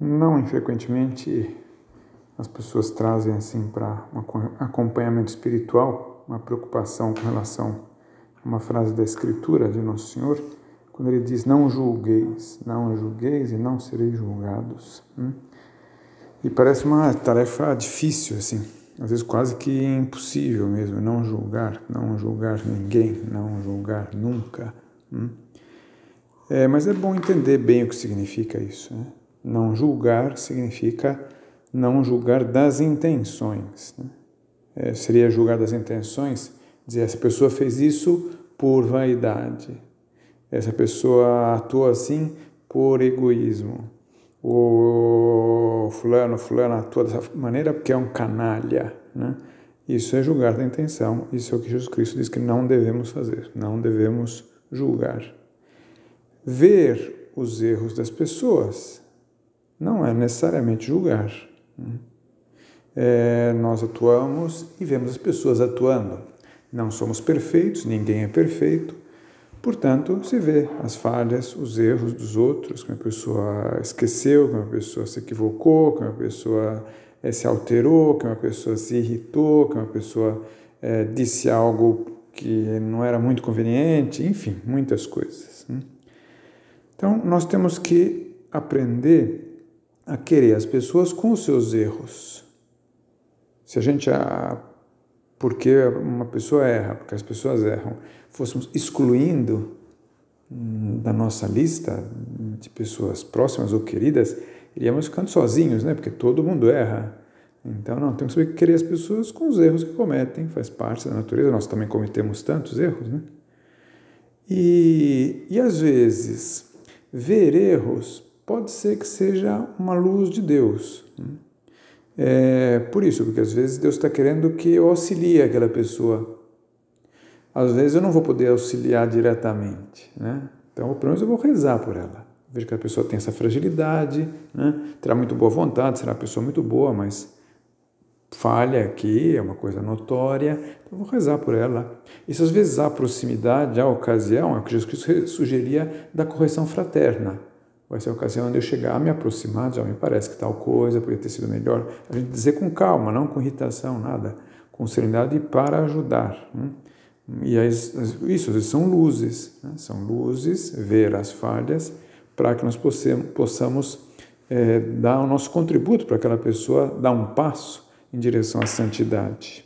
Não infrequentemente as pessoas trazem assim para um acompanhamento espiritual uma preocupação com relação a uma frase da Escritura de Nosso Senhor, quando ele diz: Não julgueis, não julgueis e não sereis julgados. Hum? E parece uma tarefa difícil, assim, às vezes quase que impossível mesmo, não julgar, não julgar ninguém, não julgar nunca. Hum? É, mas é bom entender bem o que significa isso. Né? Não julgar significa não julgar das intenções. Né? É, seria julgar das intenções, dizer essa pessoa fez isso por vaidade, essa pessoa atuou assim por egoísmo, o fulano, fulano atua dessa maneira porque é um canalha. Né? Isso é julgar da intenção, isso é o que Jesus Cristo diz que não devemos fazer, não devemos julgar. Ver os erros das pessoas não é necessariamente julgar. É, nós atuamos e vemos as pessoas atuando. Não somos perfeitos, ninguém é perfeito, portanto, se vê as falhas, os erros dos outros, que uma pessoa esqueceu, que uma pessoa se equivocou, que uma pessoa é, se alterou, que uma pessoa se irritou, que uma pessoa é, disse algo que não era muito conveniente, enfim, muitas coisas. Né? Então, nós temos que aprender a querer as pessoas com os seus erros. Se a gente, ah, porque uma pessoa erra, porque as pessoas erram, fôssemos excluindo hum, da nossa lista de pessoas próximas ou queridas, iríamos ficando sozinhos, né? Porque todo mundo erra. Então, não, temos que saber querer as pessoas com os erros que cometem, faz parte da natureza, nós também cometemos tantos erros, né? E, e às vezes, ver erros pode ser que seja uma luz de Deus. Né? É, por isso, porque às vezes Deus está querendo que eu auxilie aquela pessoa. Às vezes eu não vou poder auxiliar diretamente, né? Então, pelo menos eu vou rezar por ela. Vejo que a pessoa tem essa fragilidade, né? terá muito boa vontade, será uma pessoa muito boa, mas falha aqui, é uma coisa notória, então vou rezar por ela. Isso às vezes há proximidade, há ocasião, é o que Jesus Cristo sugeria da correção fraterna vai ser a ocasião de eu chegar me aproximar, já me parece que tal coisa poderia ter sido melhor. A gente dizer com calma, não com irritação, nada, com serenidade para ajudar. Né? E isso são luzes, né? são luzes, ver as falhas, para que nós possamos, é, dar o nosso contributo para aquela pessoa dar um passo em direção à santidade.